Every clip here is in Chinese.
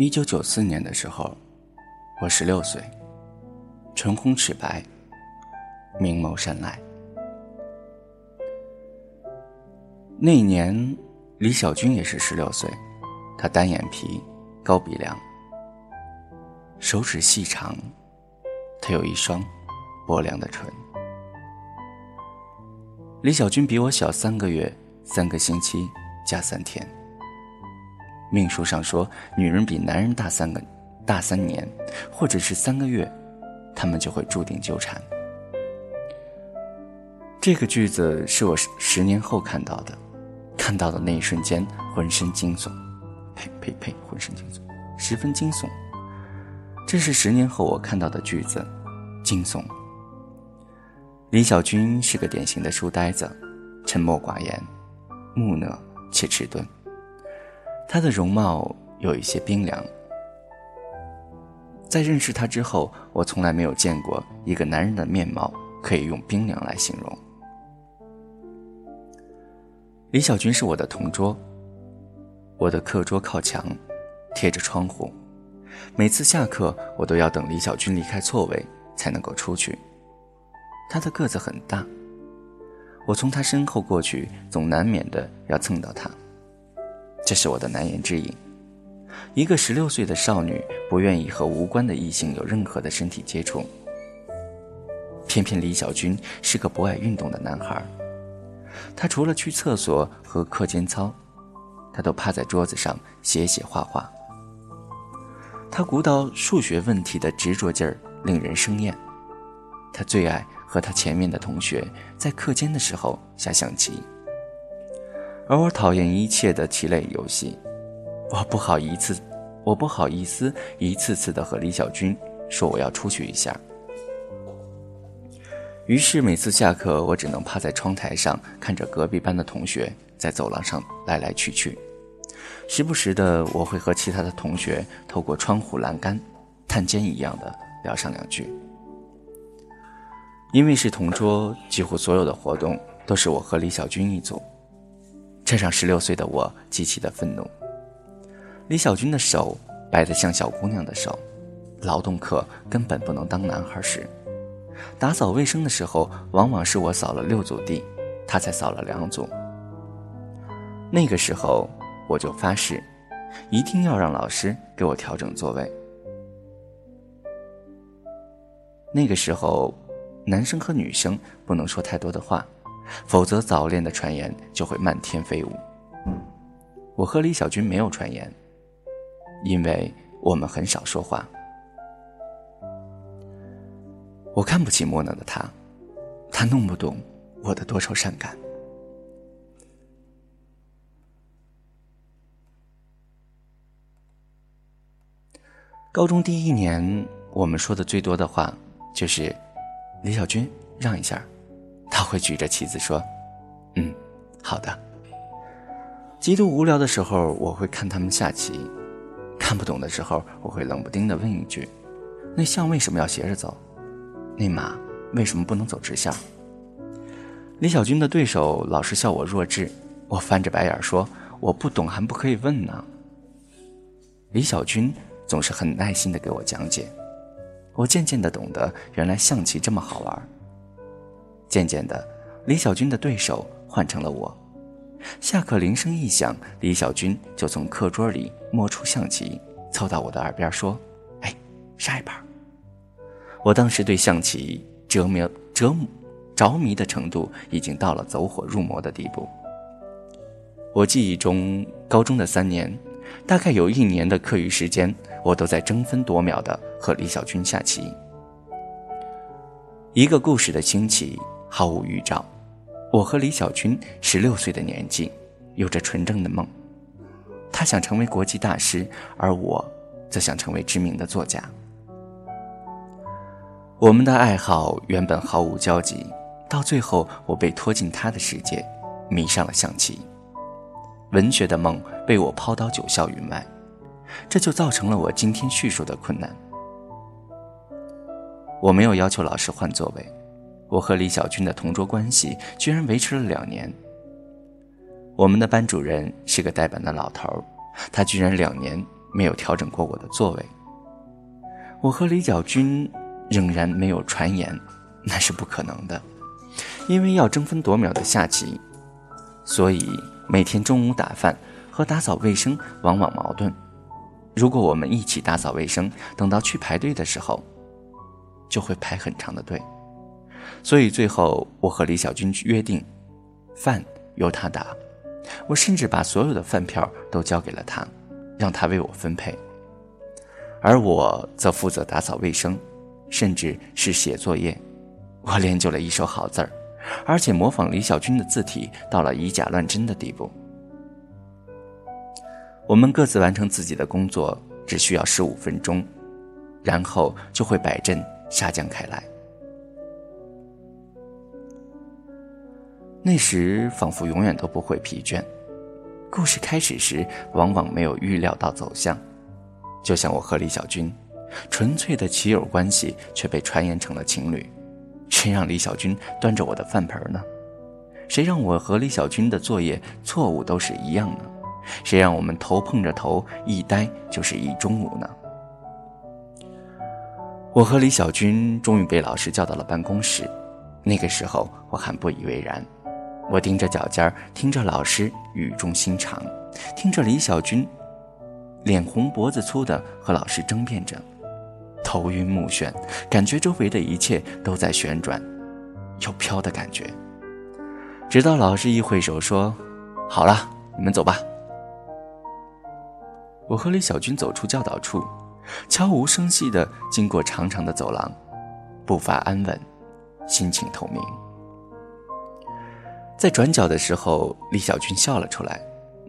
一九九四年的时候，我十六岁，唇红齿白，明眸善睐。那一年，李小军也是十六岁，他单眼皮，高鼻梁，手指细长，他有一双薄凉的唇。李小军比我小三个月、三个星期加三天。命书上说，女人比男人大三个、大三年，或者是三个月，他们就会注定纠缠。这个句子是我十年后看到的。看到的那一瞬间，浑身惊悚，呸呸呸，浑身惊悚，十分惊悚。这是十年后我看到的句子，惊悚。李小军是个典型的书呆子，沉默寡言，木讷且迟钝。他的容貌有一些冰凉。在认识他之后，我从来没有见过一个男人的面貌可以用冰凉来形容。李小军是我的同桌。我的课桌靠墙，贴着窗户。每次下课，我都要等李小军离开座位才能够出去。他的个子很大，我从他身后过去，总难免的要蹭到他。这是我的难言之隐。一个十六岁的少女不愿意和无关的异性有任何的身体接触，偏偏李小军是个不爱运动的男孩。他除了去厕所和课间操，他都趴在桌子上写写画画。他鼓捣数学问题的执着劲儿令人生厌。他最爱和他前面的同学在课间的时候下象棋，而我讨厌一切的棋类游戏。我不好意思，我不好意思一次次的和李小军说我要出去一下。于是每次下课，我只能趴在窗台上，看着隔壁班的同学在走廊上来来去去。时不时的，我会和其他的同学透过窗户栏杆，探监一样的聊上两句。因为是同桌，几乎所有的活动都是我和李小军一组，这让十六岁的我极其的愤怒。李小军的手白得像小姑娘的手，劳动课根本不能当男孩使。打扫卫生的时候，往往是我扫了六组地，他才扫了两组。那个时候，我就发誓，一定要让老师给我调整座位。那个时候，男生和女生不能说太多的话，否则早恋的传言就会漫天飞舞。我和李小军没有传言，因为我们很少说话。我看不起木讷的他，他弄不懂我的多愁善感。高中第一年，我们说的最多的话就是：“李小军，让一下。”他会举着旗子说：“嗯，好的。”极度无聊的时候，我会看他们下棋；看不懂的时候，我会冷不丁的问一句：“那象为什么要斜着走？”那马为什么不能走直线？李小军的对手老是笑我弱智，我翻着白眼说：“我不懂还不可以问呢。”李小军总是很耐心的给我讲解，我渐渐的懂得原来象棋这么好玩。渐渐的，李小军的对手换成了我。下课铃声一响，李小军就从课桌里摸出象棋，凑到我的耳边说：“哎，下一盘。”我当时对象棋折迷、折磨着迷的程度已经到了走火入魔的地步。我记忆中，高中的三年，大概有一年的课余时间，我都在争分夺秒的和李小军下棋。一个故事的兴起毫无预兆，我和李小军十六岁的年纪，有着纯正的梦。他想成为国际大师，而我，则想成为知名的作家。我们的爱好原本毫无交集，到最后我被拖进他的世界，迷上了象棋。文学的梦被我抛到九霄云外，这就造成了我今天叙述的困难。我没有要求老师换座位，我和李小军的同桌关系居然维持了两年。我们的班主任是个呆板的老头，他居然两年没有调整过我的座位。我和李小军仍然没有传言，那是不可能的，因为要争分夺秒的下棋，所以每天中午打饭和打扫卫生往往矛盾。如果我们一起打扫卫生，等到去排队的时候，就会排很长的队。所以最后我和李小军约定，饭由他打。我甚至把所有的饭票都交给了他，让他为我分配。而我则负责打扫卫生，甚至是写作业。我练就了一手好字儿，而且模仿李小军的字体到了以假乱真的地步。我们各自完成自己的工作，只需要十五分钟，然后就会摆阵下降开来。那时仿佛永远都不会疲倦。故事开始时，往往没有预料到走向，就像我和李小军，纯粹的棋友关系却被传言成了情侣。谁让李小军端着我的饭盆呢？谁让我和李小军的作业错误都是一样呢？谁让我们头碰着头一呆就是一中午呢？我和李小军终于被老师叫到了办公室，那个时候我还不以为然。我盯着脚尖儿听着老师语重心长，听着李小军脸红脖子粗的和老师争辩着，头晕目眩，感觉周围的一切都在旋转，有飘的感觉。直到老师一挥手说：“好了，你们走吧。”我和李小军走出教导处，悄无声息地经过长长的走廊，步伐安稳，心情透明。在转角的时候，李小军笑了出来。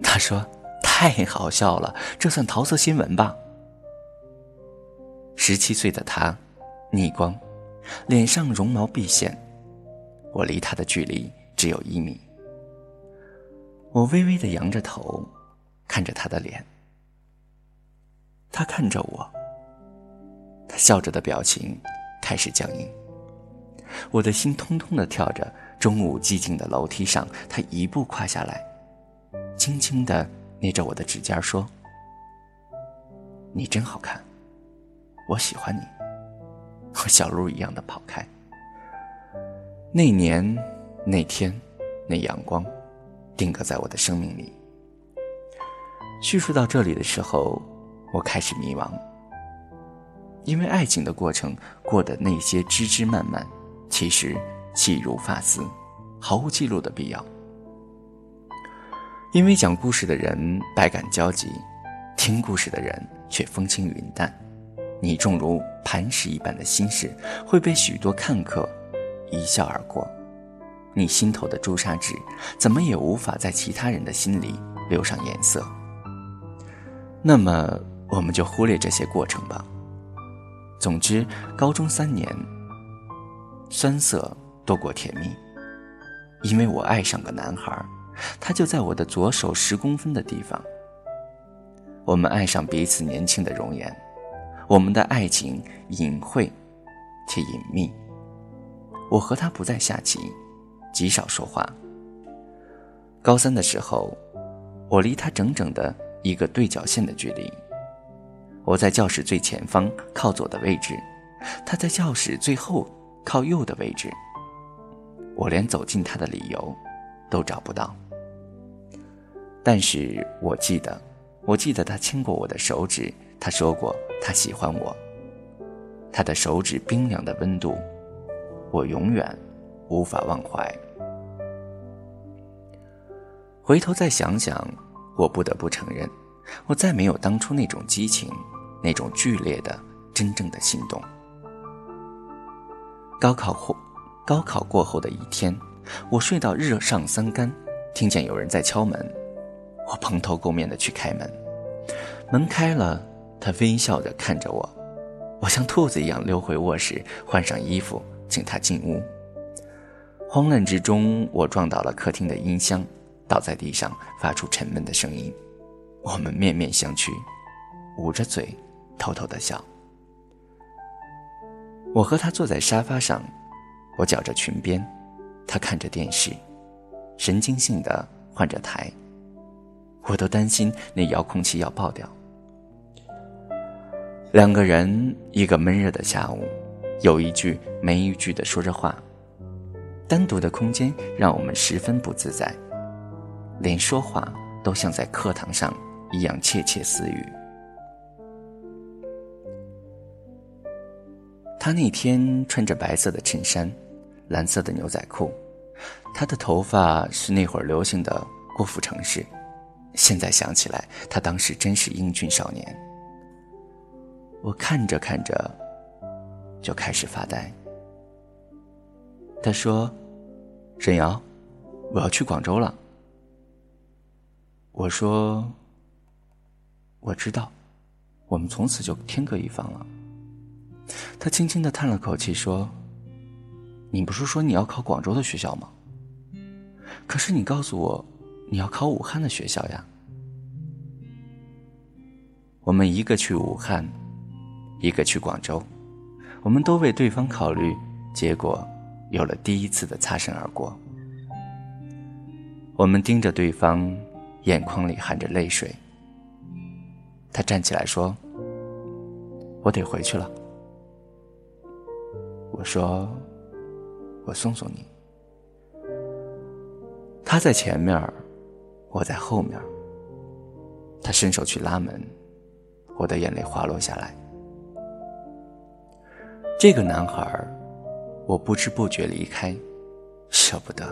他说：“太好笑了，这算桃色新闻吧？”十七岁的他，逆光，脸上绒毛毕现，我离他的距离只有一米。我微微的扬着头，看着他的脸。他看着我，他笑着的表情开始僵硬。我的心通通的跳着。中午寂静的楼梯上，他一步跨下来，轻轻的捏着我的指尖说：“你真好看，我喜欢你。”和小鹿一样的跑开。那年那天那阳光，定格在我的生命里。叙述到这里的时候，我开始迷茫，因为爱情的过程过的那些枝枝蔓蔓，其实。细如发丝，毫无记录的必要。因为讲故事的人百感交集，听故事的人却风轻云淡。你重如磐石一般的心事，会被许多看客一笑而过。你心头的朱砂痣，怎么也无法在其他人的心里留上颜色。那么，我们就忽略这些过程吧。总之，高中三年，酸涩。多过甜蜜，因为我爱上个男孩，他就在我的左手十公分的地方。我们爱上彼此年轻的容颜，我们的爱情隐晦且隐秘。我和他不再下棋，极少说话。高三的时候，我离他整整的一个对角线的距离。我在教室最前方靠左的位置，他在教室最后靠右的位置。我连走近他的理由都找不到，但是我记得，我记得他牵过我的手指，他说过他喜欢我。他的手指冰凉的温度，我永远无法忘怀。回头再想想，我不得不承认，我再没有当初那种激情，那种剧烈的、真正的心动。高考后。高考过后的一天，我睡到日上三竿，听见有人在敲门，我蓬头垢面的去开门，门开了，他微笑着看着我，我像兔子一样溜回卧室，换上衣服，请他进屋。慌乱之中，我撞倒了客厅的音箱，倒在地上，发出沉闷的声音。我们面面相觑，捂着嘴，偷偷的笑。我和他坐在沙发上。我绞着裙边，他看着电视，神经性的换着台。我都担心那遥控器要爆掉。两个人，一个闷热的下午，有一句没一句的说着话。单独的空间让我们十分不自在，连说话都像在课堂上一样窃窃私语。他那天穿着白色的衬衫，蓝色的牛仔裤，他的头发是那会儿流行的郭富城式。现在想起来，他当时真是英俊少年。我看着看着，就开始发呆。他说：“沈瑶，我要去广州了。”我说：“我知道，我们从此就天各一方了。”他轻轻的叹了口气说：“你不是说你要考广州的学校吗？可是你告诉我，你要考武汉的学校呀。”我们一个去武汉。一个去广州，我们都为对方考虑，结果有了第一次的擦身而过。我们盯着对方，眼眶里含着泪水。他站起来说：“我得回去了。”我说：“我送送你。”他在前面，我在后面。他伸手去拉门，我的眼泪滑落下来。这个男孩，我不知不觉离开，舍不得。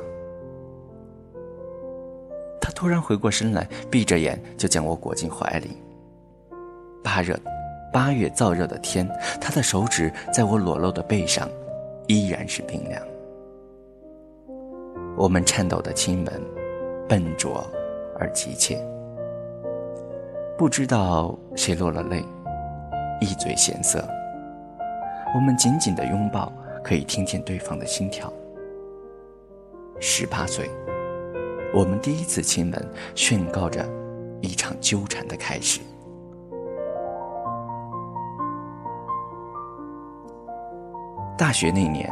他突然回过身来，闭着眼就将我裹进怀里。八热，八月燥热的天，他的手指在我裸露的背上，依然是冰凉。我们颤抖的亲吻，笨拙而急切。不知道谁落了泪，一嘴咸涩。我们紧紧的拥抱，可以听见对方的心跳。十八岁，我们第一次亲吻，宣告着一场纠缠的开始。大学那年，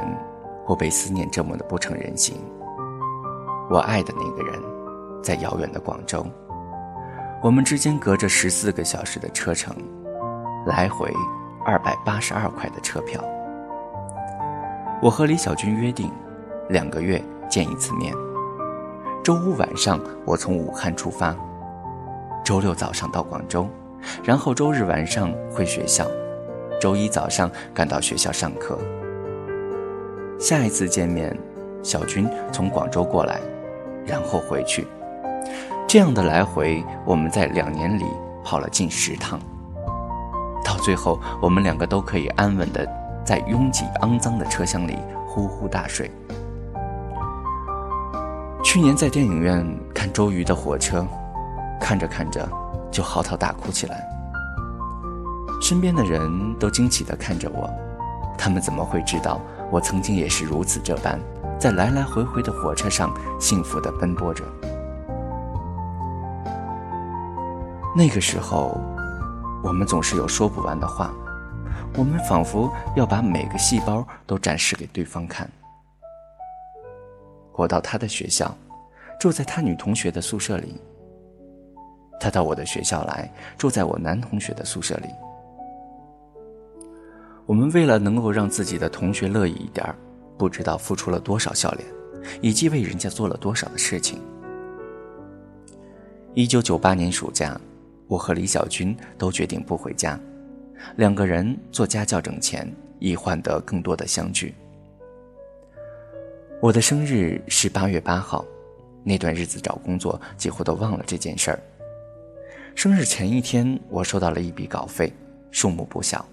我被思念折磨的不成人形。我爱的那个人，在遥远的广州，我们之间隔着十四个小时的车程，来回。二百八十二块的车票。我和李小军约定，两个月见一次面。周五晚上我从武汉出发，周六早上到广州，然后周日晚上回学校，周一早上赶到学校上课。下一次见面，小军从广州过来，然后回去。这样的来回，我们在两年里跑了近十趟。到最后，我们两个都可以安稳的在拥挤肮脏的车厢里呼呼大睡。去年在电影院看周瑜的火车，看着看着就嚎啕大哭起来。身边的人都惊奇的看着我，他们怎么会知道我曾经也是如此这般，在来来回回的火车上幸福的奔波着？那个时候。我们总是有说不完的话，我们仿佛要把每个细胞都展示给对方看。我到他的学校，住在他女同学的宿舍里；他到我的学校来，住在我男同学的宿舍里。我们为了能够让自己的同学乐意一点儿不知道付出了多少笑脸，以及为人家做了多少的事情。一九九八年暑假。我和李小军都决定不回家，两个人做家教挣钱，以换得更多的相聚。我的生日是八月八号，那段日子找工作几乎都忘了这件事儿。生日前一天，我收到了一笔稿费，数目不小，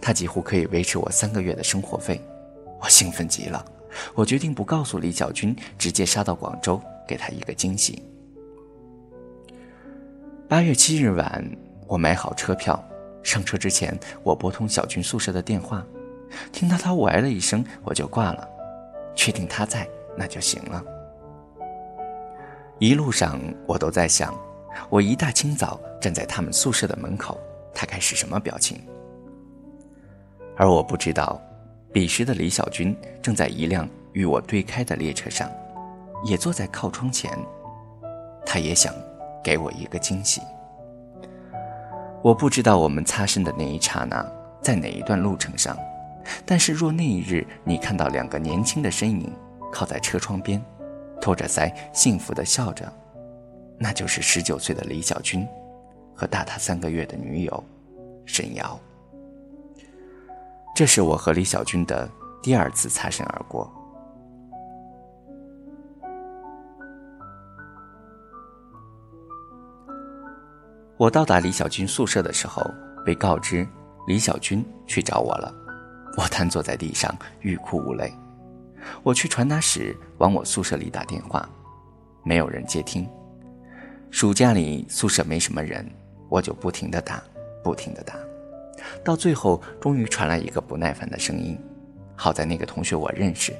它几乎可以维持我三个月的生活费。我兴奋极了，我决定不告诉李小军，直接杀到广州，给他一个惊喜。八月七日晚，我买好车票，上车之前，我拨通小军宿舍的电话，听到他喂了一声，我就挂了，确定他在，那就行了。一路上我都在想，我一大清早站在他们宿舍的门口，他该是什么表情？而我不知道，彼时的李小军正在一辆与我对开的列车上，也坐在靠窗前，他也想。给我一个惊喜。我不知道我们擦身的那一刹那在哪一段路程上，但是若那一日你看到两个年轻的身影靠在车窗边，托着腮幸福的笑着，那就是十九岁的李小军和大他三个月的女友沈瑶。这是我和李小军的第二次擦身而过。我到达李小军宿舍的时候，被告知李小军去找我了。我瘫坐在地上，欲哭无泪。我去传达室往我宿舍里打电话，没有人接听。暑假里宿舍没什么人，我就不停的打，不停的打，到最后终于传来一个不耐烦的声音。好在那个同学我认识，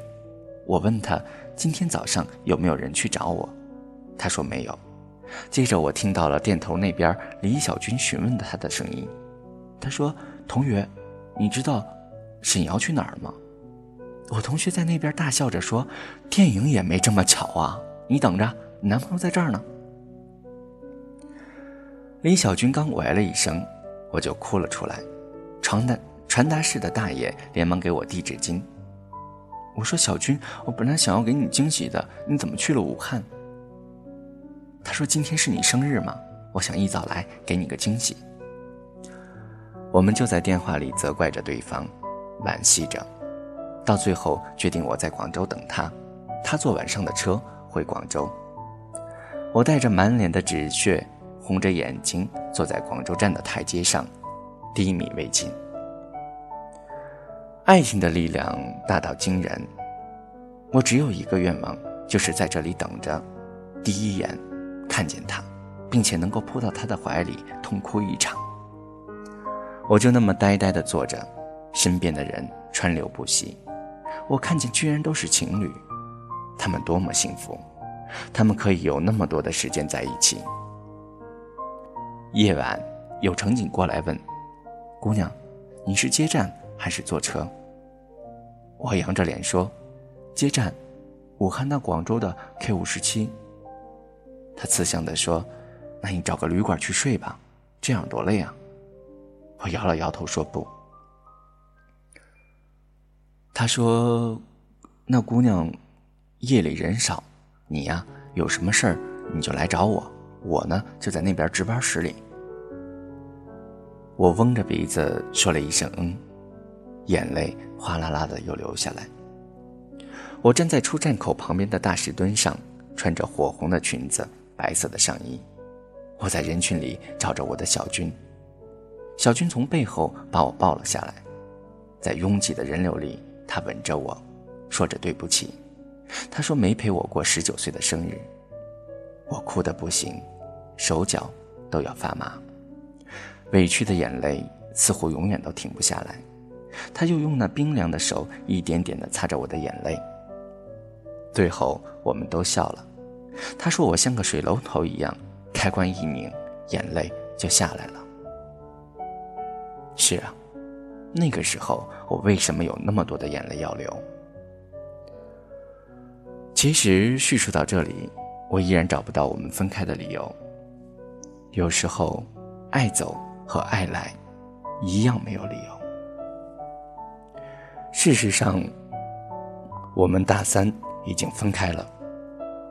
我问他今天早上有没有人去找我，他说没有。接着我听到了店头那边李小军询问他的声音，他说：“同学，你知道沈瑶去哪儿吗？”我同学在那边大笑着说：“电影也没这么巧啊！你等着，你男朋友在这儿呢。”李小军刚喂了一声，我就哭了出来。传达传达室的大爷连忙给我递纸巾。我说：“小军，我本来想要给你惊喜的，你怎么去了武汉？”他说：“今天是你生日吗？我想一早来给你个惊喜。”我们就在电话里责怪着对方，惋惜着，到最后决定我在广州等他，他坐晚上的车回广州。我带着满脸的纸屑，红着眼睛坐在广州站的台阶上，低迷未尽。爱情的力量大到惊人，我只有一个愿望，就是在这里等着，第一眼。看见他，并且能够扑到他的怀里痛哭一场。我就那么呆呆地坐着，身边的人川流不息。我看见居然都是情侣，他们多么幸福，他们可以有那么多的时间在一起。夜晚，有乘警过来问：“姑娘，你是接站还是坐车？”我扬着脸说：“接站，武汉到广州的 K 五十七。”他慈祥地说：“那你找个旅馆去睡吧，这样多累啊。”我摇了摇头说：“不。”他说：“那姑娘夜里人少，你呀有什么事儿你就来找我，我呢就在那边值班室里。”我嗡着鼻子说了一声“嗯”，眼泪哗啦啦的又流下来。我站在出站口旁边的大石墩上，穿着火红的裙子。白色的上衣，我在人群里找着我的小军，小军从背后把我抱了下来，在拥挤的人流里，他吻着我，说着对不起，他说没陪我过十九岁的生日，我哭得不行，手脚都要发麻，委屈的眼泪似乎永远都停不下来，他又用那冰凉的手一点点地擦着我的眼泪，最后我们都笑了。他说：“我像个水龙头一样，开关一拧，眼泪就下来了。”是啊，那个时候我为什么有那么多的眼泪要流？其实叙述到这里，我依然找不到我们分开的理由。有时候，爱走和爱来，一样没有理由。事实上，我们大三已经分开了。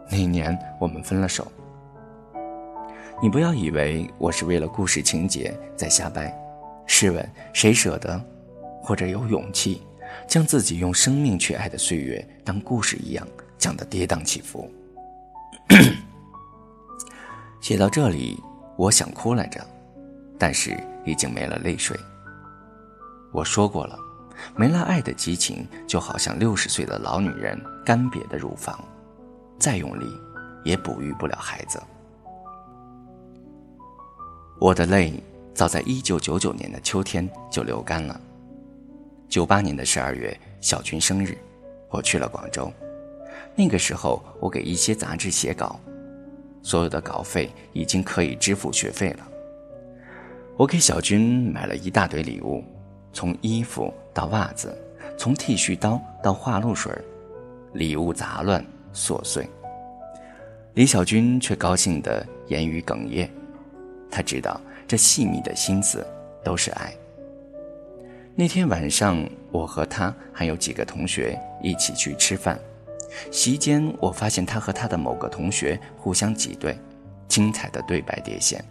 那年我们分了手，你不要以为我是为了故事情节在瞎掰。试问谁舍得，或者有勇气，将自己用生命去爱的岁月当故事一样讲得跌宕起伏？写到这里，我想哭来着，但是已经没了泪水。我说过了，没了爱的激情，就好像六十岁的老女人干瘪的乳房。再用力，也哺育不了孩子。我的泪早在一九九九年的秋天就流干了。九八年的十二月，小军生日，我去了广州。那个时候，我给一些杂志写稿，所有的稿费已经可以支付学费了。我给小军买了一大堆礼物，从衣服到袜子，从剃须刀到花露水，礼物杂乱。琐碎，李小军却高兴得言语哽咽。他知道这细密的心思都是爱。那天晚上，我和他还有几个同学一起去吃饭，席间我发现他和他的某个同学互相挤兑，精彩的对白叠现。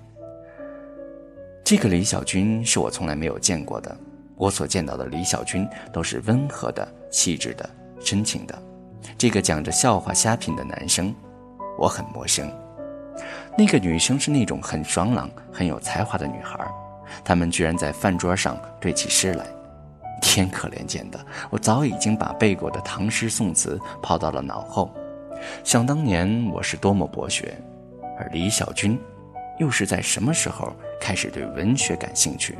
这个李小军是我从来没有见过的，我所见到的李小军都是温和的、细致的、深情的。这个讲着笑话瞎品的男生，我很陌生。那个女生是那种很爽朗、很有才华的女孩，他们居然在饭桌上对起诗来，天可怜见的！我早已经把背过的唐诗宋词抛到了脑后。想当年我是多么博学，而李小军。又是在什么时候开始对文学感兴趣？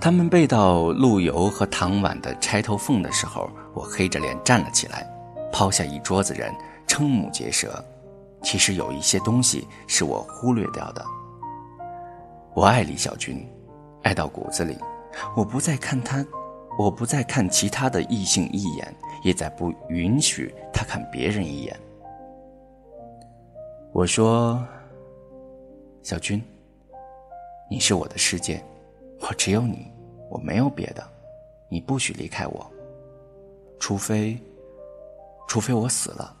他们背到陆游和唐婉的《钗头凤》的时候，我黑着脸站了起来，抛下一桌子人，瞠目结舌。其实有一些东西是我忽略掉的。我爱李小军，爱到骨子里。我不再看他，我不再看其他的异性一眼，也再不允许他看别人一眼。我说：“小军，你是我的世界，我只有你，我没有别的，你不许离开我，除非，除非我死了。”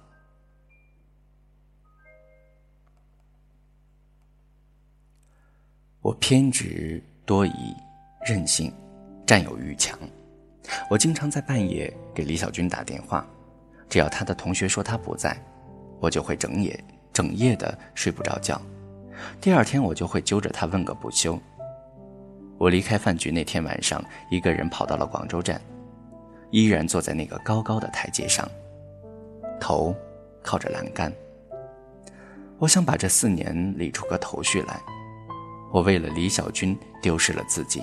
我偏执多疑，任性，占有欲强。我经常在半夜给李小军打电话，只要他的同学说他不在，我就会整夜。整夜的睡不着觉，第二天我就会揪着他问个不休。我离开饭局那天晚上，一个人跑到了广州站，依然坐在那个高高的台阶上，头靠着栏杆。我想把这四年理出个头绪来。我为了李小军丢失了自己，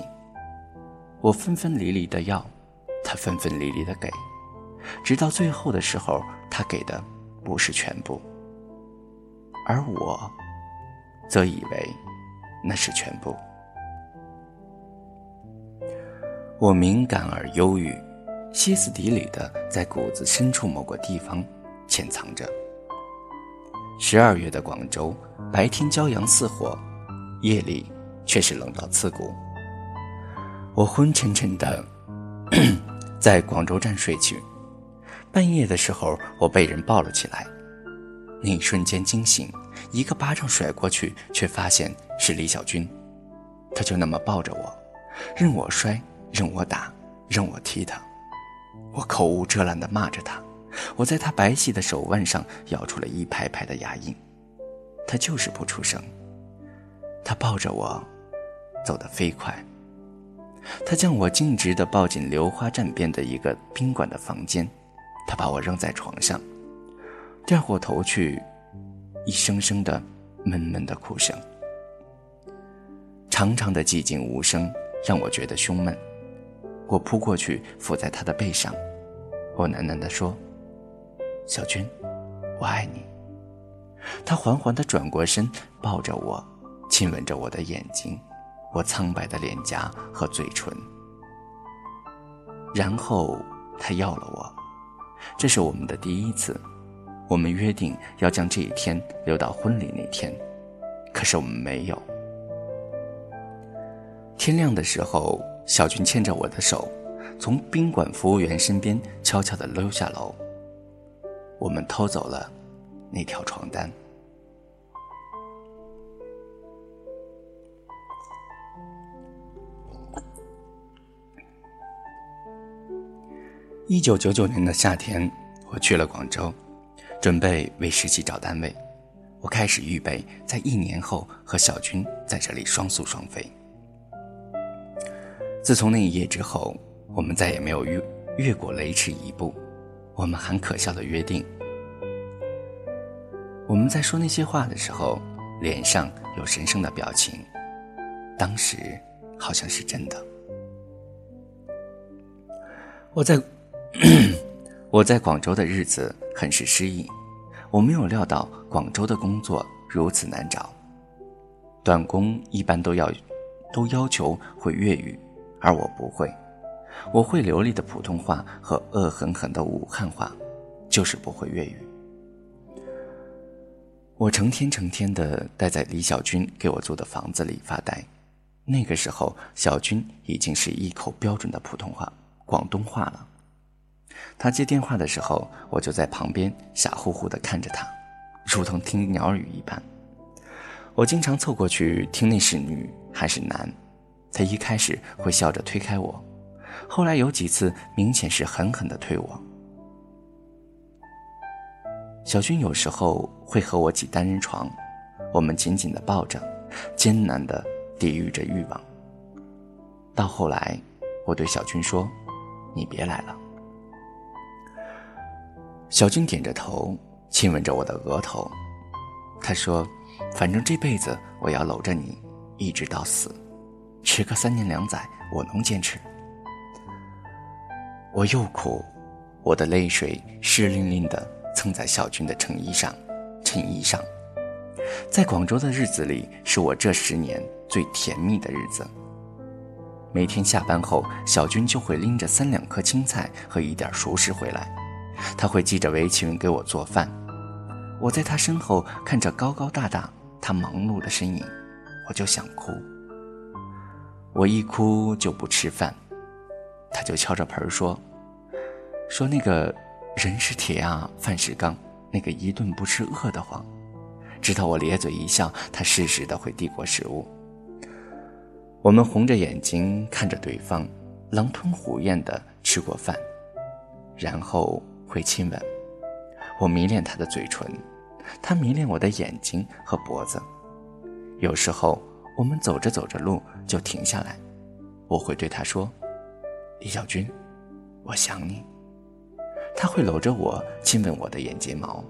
我分分离离的要，他分分离离的给，直到最后的时候，他给的不是全部。而我，则以为那是全部。我敏感而忧郁，歇斯底里的在骨子深处某个地方潜藏着。十二月的广州，白天骄阳似火，夜里却是冷到刺骨。我昏沉沉的 在广州站睡去，半夜的时候，我被人抱了起来。那一瞬间惊醒，一个巴掌甩过去，却发现是李小军。他就那么抱着我，任我摔，任我打，任我踢他。我口无遮拦地骂着他，我在他白皙的手腕上咬出了一排排的牙印。他就是不出声。他抱着我，走得飞快。他将我径直地抱进流花站边的一个宾馆的房间，他把我扔在床上。掉过头去，一声声的闷闷的哭声，长长的寂静无声，让我觉得胸闷。我扑过去，伏在他的背上，我喃喃地说：“小军，我爱你。”他缓缓地转过身，抱着我，亲吻着我的眼睛，我苍白的脸颊和嘴唇。然后他要了我，这是我们的第一次。我们约定要将这一天留到婚礼那天，可是我们没有。天亮的时候，小军牵着我的手，从宾馆服务员身边悄悄地溜下楼。我们偷走了那条床单。一九九九年的夏天，我去了广州。准备为实习找单位，我开始预备在一年后和小军在这里双宿双飞。自从那一夜之后，我们再也没有越越过雷池一步。我们很可笑的约定，我们在说那些话的时候，脸上有神圣的表情，当时好像是真的。我在。我在广州的日子很是失意，我没有料到广州的工作如此难找。短工一般都要，都要求会粤语，而我不会。我会流利的普通话和恶狠狠的武汉话，就是不会粤语。我成天成天的待在李小军给我租的房子里发呆。那个时候，小军已经是一口标准的普通话、广东话了。他接电话的时候，我就在旁边傻乎乎的看着他，如同听鸟语一般。我经常凑过去听那是女还是男。他一开始会笑着推开我，后来有几次明显是狠狠的推我。小军有时候会和我挤单人床，我们紧紧的抱着，艰难的抵御着欲望。到后来，我对小军说：“你别来了。”小军点着头，亲吻着我的额头。他说：“反正这辈子我要搂着你，一直到死，迟个三年两载，我能坚持。”我又哭，我的泪水湿淋淋的。蹭在小军的衬衣上，衬衣上。在广州的日子里，是我这十年最甜蜜的日子。每天下班后，小军就会拎着三两颗青菜和一点熟食回来，他会系着围裙给我做饭。我在他身后看着高高大大他忙碌的身影，我就想哭。我一哭就不吃饭，他就敲着盆说：“说那个。”人是铁啊，饭是钢，那个一顿不吃饿得慌。直到我咧嘴一笑，他适时的会递过食物。我们红着眼睛看着对方，狼吞虎咽的吃过饭，然后会亲吻。我迷恋他的嘴唇，他迷恋我的眼睛和脖子。有时候我们走着走着路就停下来，我会对他说：“李小军，我想你。”他会搂着我，亲吻我的眼睫毛，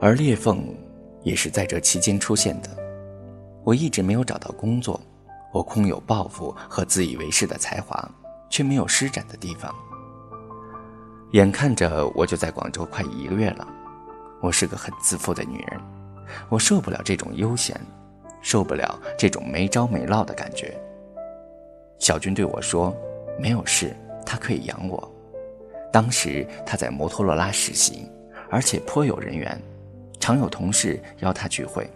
而裂缝也是在这期间出现的。我一直没有找到工作，我空有抱负和自以为是的才华，却没有施展的地方。眼看着我就在广州快一个月了，我是个很自负的女人，我受不了这种悠闲，受不了这种没着没落的感觉。小军对我说：“没有事，他可以养我。”当时他在摩托罗拉实习，而且颇有人缘，常有同事邀他聚会。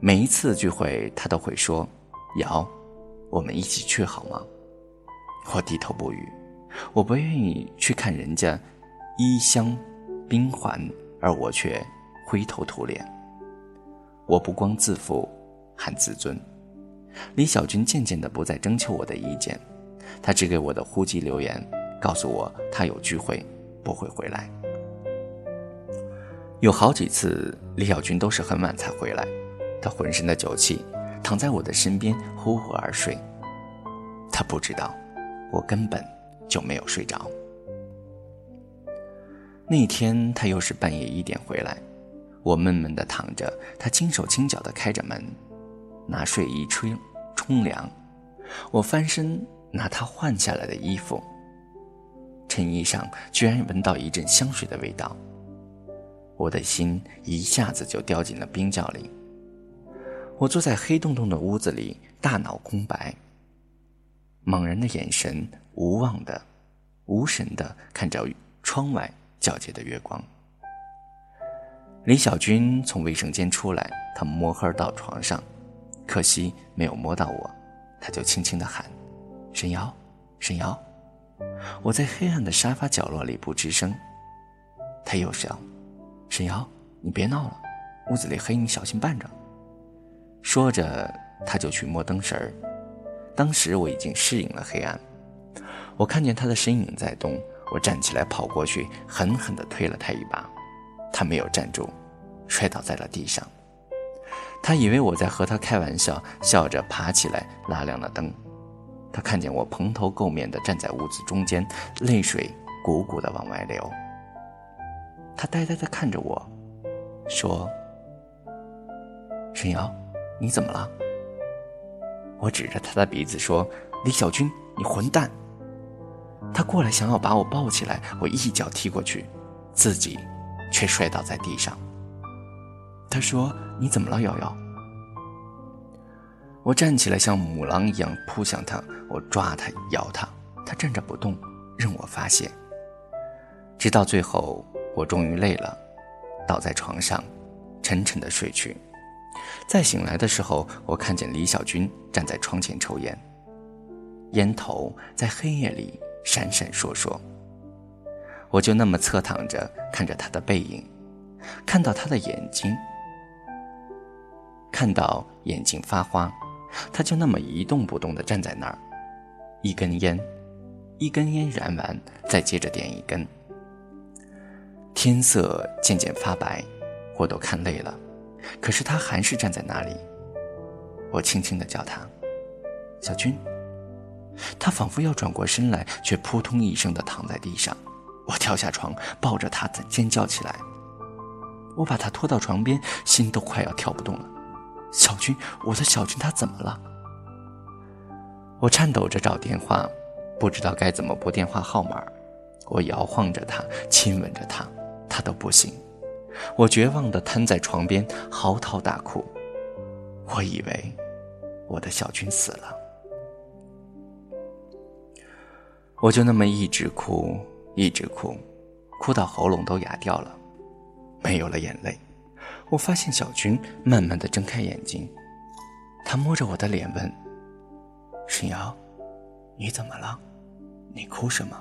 每一次聚会，他都会说：“瑶，我们一起去好吗？”我低头不语，我不愿意去看人家衣香鬓环，而我却灰头土脸。我不光自负，还自尊。李小军渐渐的不再征求我的意见，他只给我的呼机留言。告诉我他有聚会，不会回来。有好几次，李小军都是很晚才回来，他浑身的酒气，躺在我的身边呼呼而睡。他不知道，我根本就没有睡着。那天他又是半夜一点回来，我闷闷的躺着，他轻手轻脚的开着门，拿睡衣吹冲凉，我翻身拿他换下来的衣服。衬衣上居然闻到一阵香水的味道，我的心一下子就掉进了冰窖里。我坐在黑洞洞的屋子里，大脑空白，茫然的眼神无望的、无神的看着窗外皎洁的月光。李小军从卫生间出来，他摸黑到床上，可惜没有摸到我，他就轻轻的喊：“沈瑶，沈瑶。”我在黑暗的沙发角落里不吱声，他又想：“沈瑶，你别闹了，屋子里黑，你小心绊着。”说着，他就去摸灯绳儿。当时我已经适应了黑暗，我看见他的身影在动，我站起来跑过去，狠狠地推了他一把，他没有站住，摔倒在了地上。他以为我在和他开玩笑，笑着爬起来拉亮了灯。他看见我蓬头垢面的站在屋子中间，泪水汩汩的往外流。他呆呆的看着我，说：“沈瑶，你怎么了？”我指着他的鼻子说：“李小军，你混蛋！”他过来想要把我抱起来，我一脚踢过去，自己却摔倒在地上。他说：“你怎么了，瑶瑶？”我站起来，像母狼一样扑向他。我抓他，咬他，他站着不动，任我发泄。直到最后，我终于累了，倒在床上，沉沉的睡去。再醒来的时候，我看见李小军站在窗前抽烟，烟头在黑夜里闪闪烁烁。我就那么侧躺着看着他的背影，看到他的眼睛，看到眼睛发花，他就那么一动不动地站在那儿，一根烟，一根烟燃完，再接着点一根。天色渐渐发白，我都看累了。可是他还是站在那里。我轻轻地叫他：“小军。”他仿佛要转过身来，却扑通一声地躺在地上。我跳下床，抱着他尖叫起来。我把他拖到床边，心都快要跳不动了。小军，我的小军，他怎么了？我颤抖着找电话，不知道该怎么拨电话号码。我摇晃着他，亲吻着他，他都不醒。我绝望地瘫在床边，嚎啕大哭。我以为我的小军死了，我就那么一直哭，一直哭，哭到喉咙都哑掉了，没有了眼泪。我发现小军慢慢的睁开眼睛，他摸着我的脸问：“沈瑶，你怎么了？你哭什么？”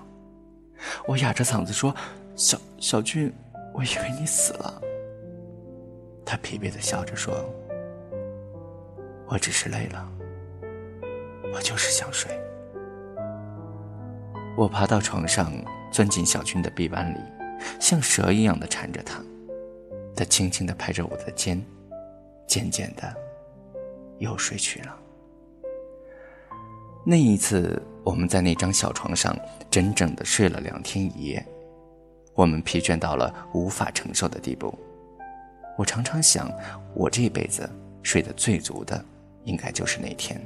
我哑着嗓子说：“小小军。”我以为你死了。他疲惫的笑着说：“我只是累了，我就是想睡。”我爬到床上，钻进小军的臂弯里，像蛇一样的缠着他。他轻轻的拍着我的肩，渐渐的又睡去了。那一次，我们在那张小床上整整的睡了两天一夜。我们疲倦到了无法承受的地步，我常常想，我这辈子睡得最足的，应该就是那天。